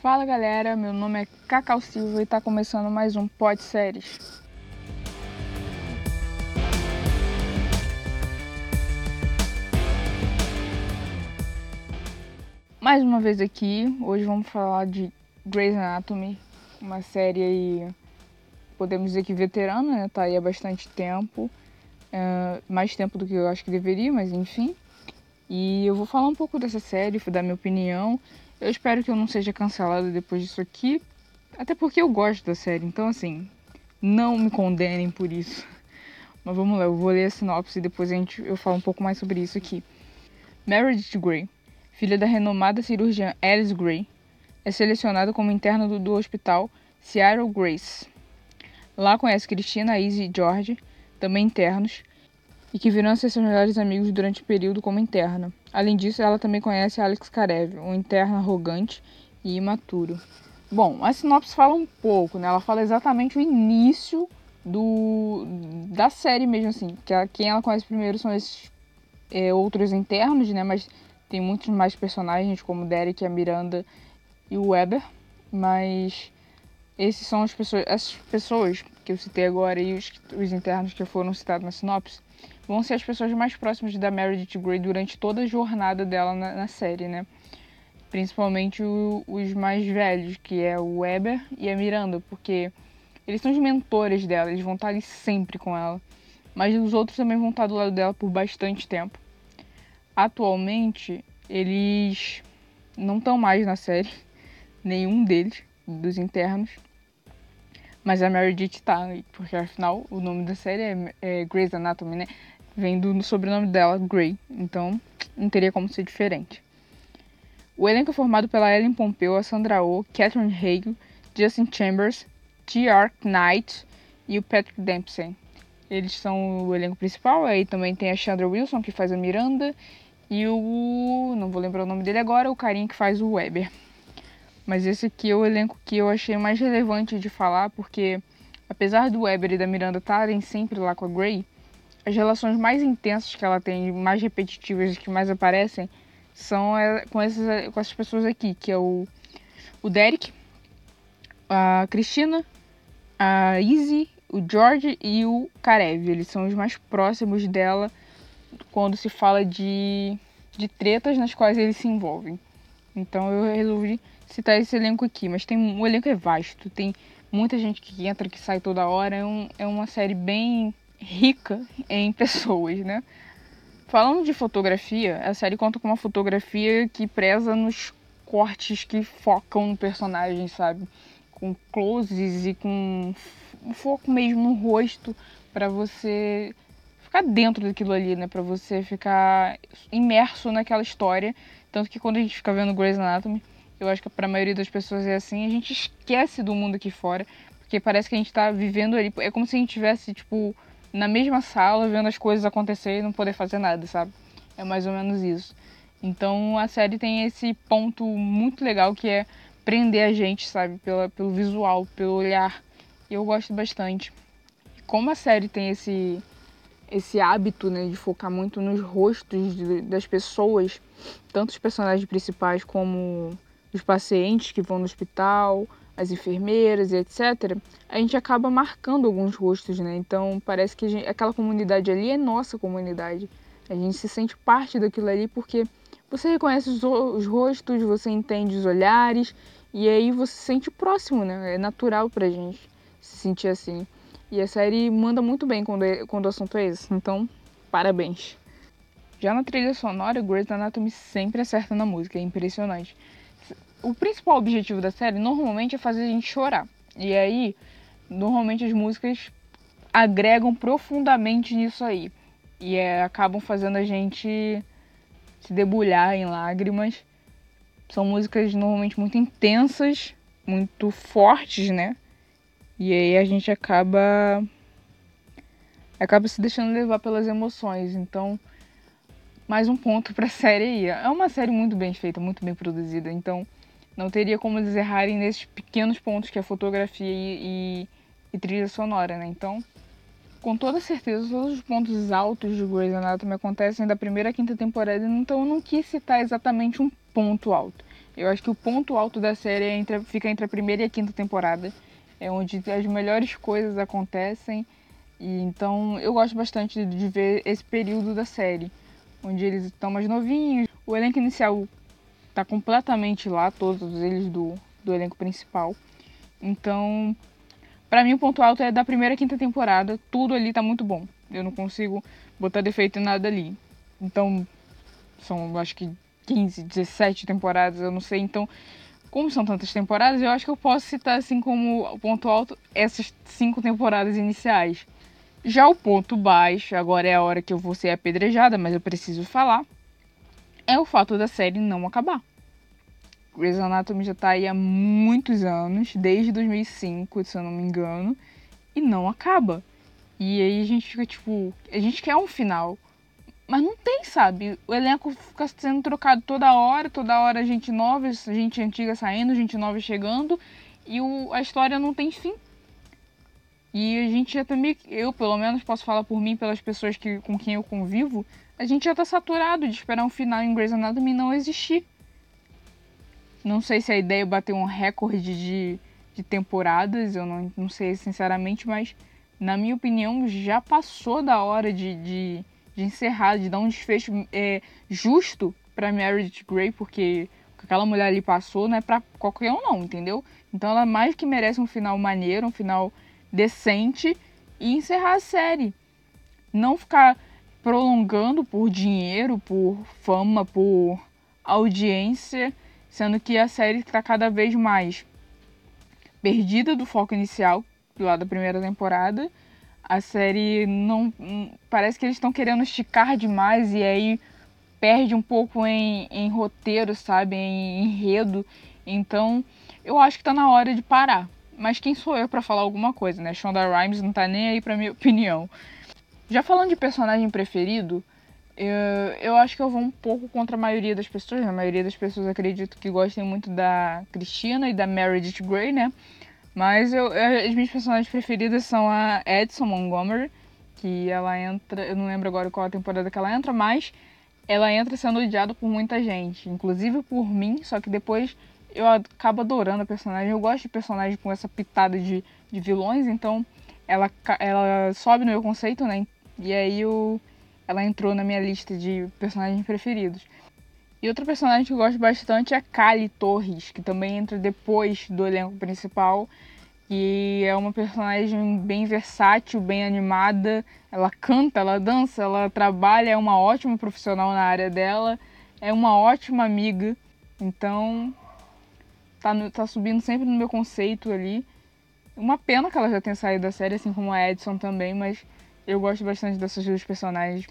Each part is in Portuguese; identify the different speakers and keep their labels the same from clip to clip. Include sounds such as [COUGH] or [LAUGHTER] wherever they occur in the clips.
Speaker 1: Fala galera, meu nome é Cacau Silva e tá começando mais um Pod Séries. Mais uma vez aqui, hoje vamos falar de Grey's Anatomy, uma série aí, podemos dizer que veterana, né? Tá aí há bastante tempo, é, mais tempo do que eu acho que deveria, mas enfim. E eu vou falar um pouco dessa série, dar minha opinião eu espero que eu não seja cancelado depois disso aqui, até porque eu gosto da série, então assim, não me condenem por isso. Mas vamos lá, eu vou ler a sinopse e depois a gente, eu falo um pouco mais sobre isso aqui. Meredith Grey, filha da renomada cirurgiã Alice Grey, é selecionada como interna do, do hospital Seattle Grace. Lá conhece Cristina, Izzy e George, também internos, e que virão a ser seus melhores amigos durante o período como interna. Além disso, ela também conhece Alex Karev, um interno arrogante e imaturo. Bom, a sinopse fala um pouco, né? Ela fala exatamente o início do da série mesmo, assim. Que quem ela conhece primeiro são esses é, outros internos, né? Mas tem muitos mais personagens, como Derek, a Miranda e o Weber. Mas esses são as pessoas, essas pessoas que eu citei agora e os, os internos que foram citados na sinopse vão ser as pessoas mais próximas da Meredith Grey durante toda a jornada dela na, na série, né? Principalmente o, os mais velhos, que é o Weber e a Miranda, porque eles são os mentores dela, eles vão estar ali sempre com ela. Mas os outros também vão estar do lado dela por bastante tempo. Atualmente, eles não estão mais na série, [LAUGHS] nenhum deles, dos internos. Mas a Meredith tá, porque afinal o nome da série é, é Grey's Anatomy, né? vem do sobrenome dela, Grey, então não teria como ser diferente. O elenco é formado pela Ellen Pompeo, a Sandra Oh, Catherine Hagel, Justin Chambers, T.R. Knight e o Patrick Dempsey. Eles são o elenco principal, aí também tem a Chandra Wilson, que faz a Miranda, e o. não vou lembrar o nome dele agora, o carinha que faz o Weber. Mas esse aqui é o elenco que eu achei mais relevante de falar, porque apesar do Weber e da Miranda estarem sempre lá com a Grey, as relações mais intensas que ela tem, mais repetitivas que mais aparecem, são é, com, esses, com essas pessoas aqui, que é o, o Derek, a Cristina, a Izzy, o George e o Karev. Eles são os mais próximos dela quando se fala de, de tretas nas quais eles se envolvem. Então eu resolvi citar esse elenco aqui, mas tem o elenco é vasto, tem muita gente que entra, que sai toda hora, é, um, é uma série bem rica em [LAUGHS] pessoas, né? Falando de fotografia, a série conta com uma fotografia que preza nos cortes que focam no personagem, sabe? Com closes e com um foco mesmo no rosto para você ficar dentro daquilo ali, né? Para você ficar imerso naquela história. Tanto que quando a gente fica vendo Grey's Anatomy, eu acho que para a maioria das pessoas é assim, a gente esquece do mundo aqui fora, porque parece que a gente tá vivendo ali, é como se a gente tivesse tipo na mesma sala, vendo as coisas acontecer e não poder fazer nada, sabe? É mais ou menos isso. Então a série tem esse ponto muito legal que é prender a gente, sabe? Pela, pelo visual, pelo olhar. E eu gosto bastante. Como a série tem esse, esse hábito né, de focar muito nos rostos de, das pessoas, tanto os personagens principais como os pacientes que vão no hospital, as enfermeiras e etc., a gente acaba marcando alguns rostos, né? Então parece que gente, aquela comunidade ali é nossa comunidade. A gente se sente parte daquilo ali porque você reconhece os, os rostos, você entende os olhares e aí você se sente próximo, né? É natural pra gente se sentir assim. E a série manda muito bem quando, é, quando o assunto é esse. Então, parabéns. Já na trilha sonora, Grey's Anatomy sempre acerta na música, é impressionante o principal objetivo da série normalmente é fazer a gente chorar. E aí, normalmente as músicas agregam profundamente nisso aí. E é, acabam fazendo a gente se debulhar em lágrimas. São músicas normalmente muito intensas, muito fortes, né? E aí a gente acaba acaba se deixando levar pelas emoções. Então, mais um ponto para a [LAUGHS] série aí. É uma série muito bem feita, muito bem produzida. Então, não teria como eles errarem nesses pequenos pontos que é fotografia e, e, e, trilha sonora, né? Então, com toda certeza, todos os pontos altos de Grey's Anatomy acontecem da primeira à quinta temporada, então eu não quis citar exatamente um ponto alto. Eu acho que o ponto alto da série é entre, fica entre a primeira e a quinta temporada. É onde as melhores coisas acontecem. E então eu gosto bastante de ver esse período da série. Onde eles estão mais novinhos. O elenco inicial tá completamente lá, todos eles do, do elenco principal. Então, para mim o ponto alto é da primeira quinta temporada. Tudo ali tá muito bom. Eu não consigo botar defeito em nada ali. Então, são acho que 15, 17 temporadas, eu não sei. Então, como são tantas temporadas, eu acho que eu posso citar assim como ponto alto essas cinco temporadas iniciais. Já o ponto baixo, agora é a hora que eu vou ser apedrejada, mas eu preciso falar, é o fato da série não acabar. Grey's Anatomy já tá aí há muitos anos, desde 2005, se eu não me engano, e não acaba. E aí a gente fica tipo, a gente quer um final, mas não tem, sabe? O elenco fica sendo trocado toda hora, toda hora gente nova, gente antiga saindo, gente nova chegando, e o, a história não tem fim. E a gente já também, eu pelo menos posso falar por mim, pelas pessoas que, com quem eu convivo, a gente já tá saturado de esperar um final em Grey's Anatomy não existir. Não sei se a ideia é bater um recorde de, de temporadas, eu não, não sei sinceramente, mas na minha opinião já passou da hora de, de, de encerrar, de dar um desfecho é, justo para Meredith Grey, porque aquela mulher ali passou não é pra qualquer um não, entendeu? Então ela mais que merece um final maneiro, um final decente e encerrar a série. Não ficar prolongando por dinheiro, por fama, por audiência, sendo que a série está cada vez mais perdida do foco inicial, lá da primeira temporada. A série não. Parece que eles estão querendo esticar demais e aí perde um pouco em, em roteiro, sabe? Em enredo. Então, eu acho que está na hora de parar. Mas quem sou eu para falar alguma coisa, né? Shonda Rhimes não tá nem aí pra minha [LAUGHS] opinião. Já falando de personagem preferido, eu, eu acho que eu vou um pouco contra a maioria das pessoas. A maioria das pessoas acredito que gostem muito da Cristina e da Meredith Grey, né? Mas eu, as minhas personagens preferidas são a Edson Montgomery, que ela entra, eu não lembro agora qual a temporada que ela entra, mas ela entra sendo odiada por muita gente, inclusive por mim, só que depois eu acabo adorando a personagem. Eu gosto de personagens com essa pitada de, de vilões, então ela, ela sobe no meu conceito, né? E aí ela entrou na minha lista de personagens preferidos. E outra personagem que eu gosto bastante é a Kali Torres, que também entra depois do elenco principal. E é uma personagem bem versátil, bem animada. Ela canta, ela dança, ela trabalha, é uma ótima profissional na área dela, é uma ótima amiga. Então, tá, no, tá subindo sempre no meu conceito ali. Uma pena que ela já tenha saído da série, assim como a Edson também, mas eu gosto bastante dessas duas personagens.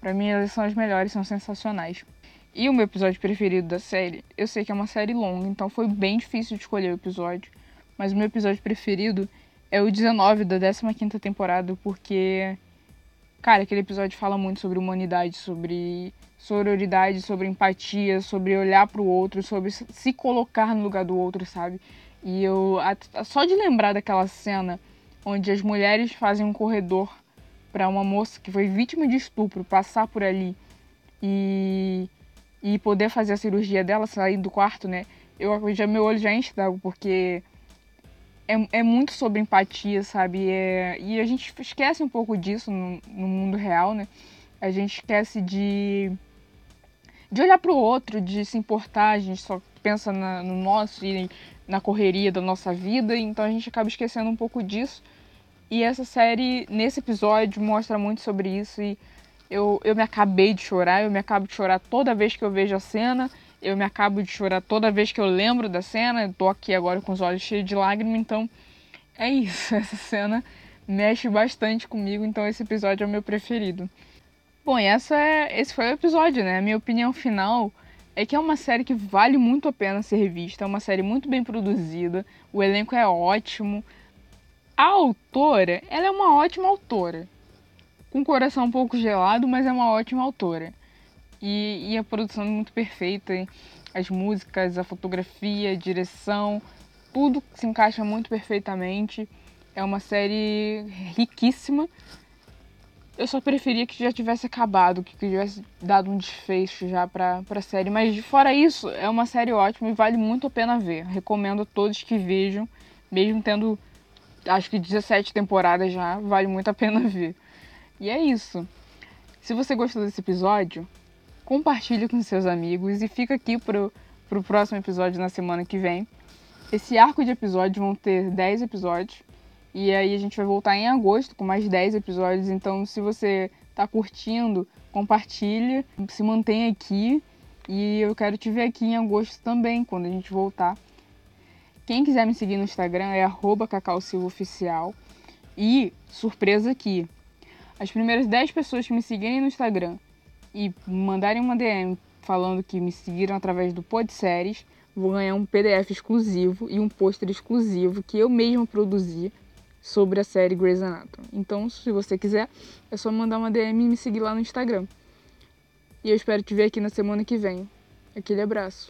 Speaker 1: Para mim, elas são as melhores, são sensacionais. E o meu episódio preferido da série, eu sei que é uma série longa, então foi bem difícil de escolher o episódio. Mas o meu episódio preferido é o 19 da 15 temporada, porque, cara, aquele episódio fala muito sobre humanidade, sobre sororidade, sobre empatia, sobre olhar para o outro, sobre se colocar no lugar do outro, sabe? E eu, só de lembrar daquela cena onde as mulheres fazem um corredor para uma moça que foi vítima de estupro passar por ali e, e poder fazer a cirurgia dela, sair do quarto, né? Eu já meu olho já enche d'água porque é, é muito sobre empatia, sabe? É, e a gente esquece um pouco disso no, no mundo real, né? A gente esquece de de olhar para o outro, de se importar, a gente só pensa na, no nosso e na correria da nossa vida, então a gente acaba esquecendo um pouco disso. E essa série, nesse episódio, mostra muito sobre isso e eu, eu me acabei de chorar, eu me acabo de chorar toda vez que eu vejo a cena, eu me acabo de chorar toda vez que eu lembro da cena, eu tô aqui agora com os olhos cheios de lágrimas, então é isso, [LAUGHS] essa cena mexe bastante comigo, então esse episódio é o meu preferido. Bom, essa é, esse foi o episódio, né? A minha opinião final é que é uma série que vale muito a pena ser vista, é uma série muito bem produzida, o elenco é ótimo. A autora, ela é uma ótima autora. Com o coração um pouco gelado, mas é uma ótima autora. E, e a produção é muito perfeita, as músicas, a fotografia, a direção, tudo se encaixa muito perfeitamente. É uma série riquíssima eu só preferia que já tivesse acabado, que tivesse dado um desfecho já pra, pra série. Mas fora isso, é uma série ótima e vale muito a pena ver. Recomendo a todos que vejam, mesmo tendo acho que 17 temporadas já, vale muito a pena [LAUGHS] ver. E é isso. Se você gostou desse episódio, compartilhe com seus amigos e fica aqui pro, pro próximo episódio na semana que vem. Esse arco de episódios vão ter 10 episódios. E aí a gente vai voltar em agosto com mais 10 episódios. Então, se você tá curtindo, compartilhe, se mantenha aqui. E eu quero te ver aqui em agosto também, quando a gente voltar. Quem quiser me seguir no Instagram é cacausilvaoficial. E, surpresa aqui, as primeiras 10 pessoas que me seguirem no Instagram e mandarem uma DM falando que me seguiram através do Podséries, vou ganhar um PDF exclusivo e um pôster exclusivo que eu mesmo produzi sobre a série Grey's Anatomy. Então, se você quiser, é só mandar uma DM e me seguir lá no Instagram. E eu espero te ver aqui na semana que vem. Aquele abraço.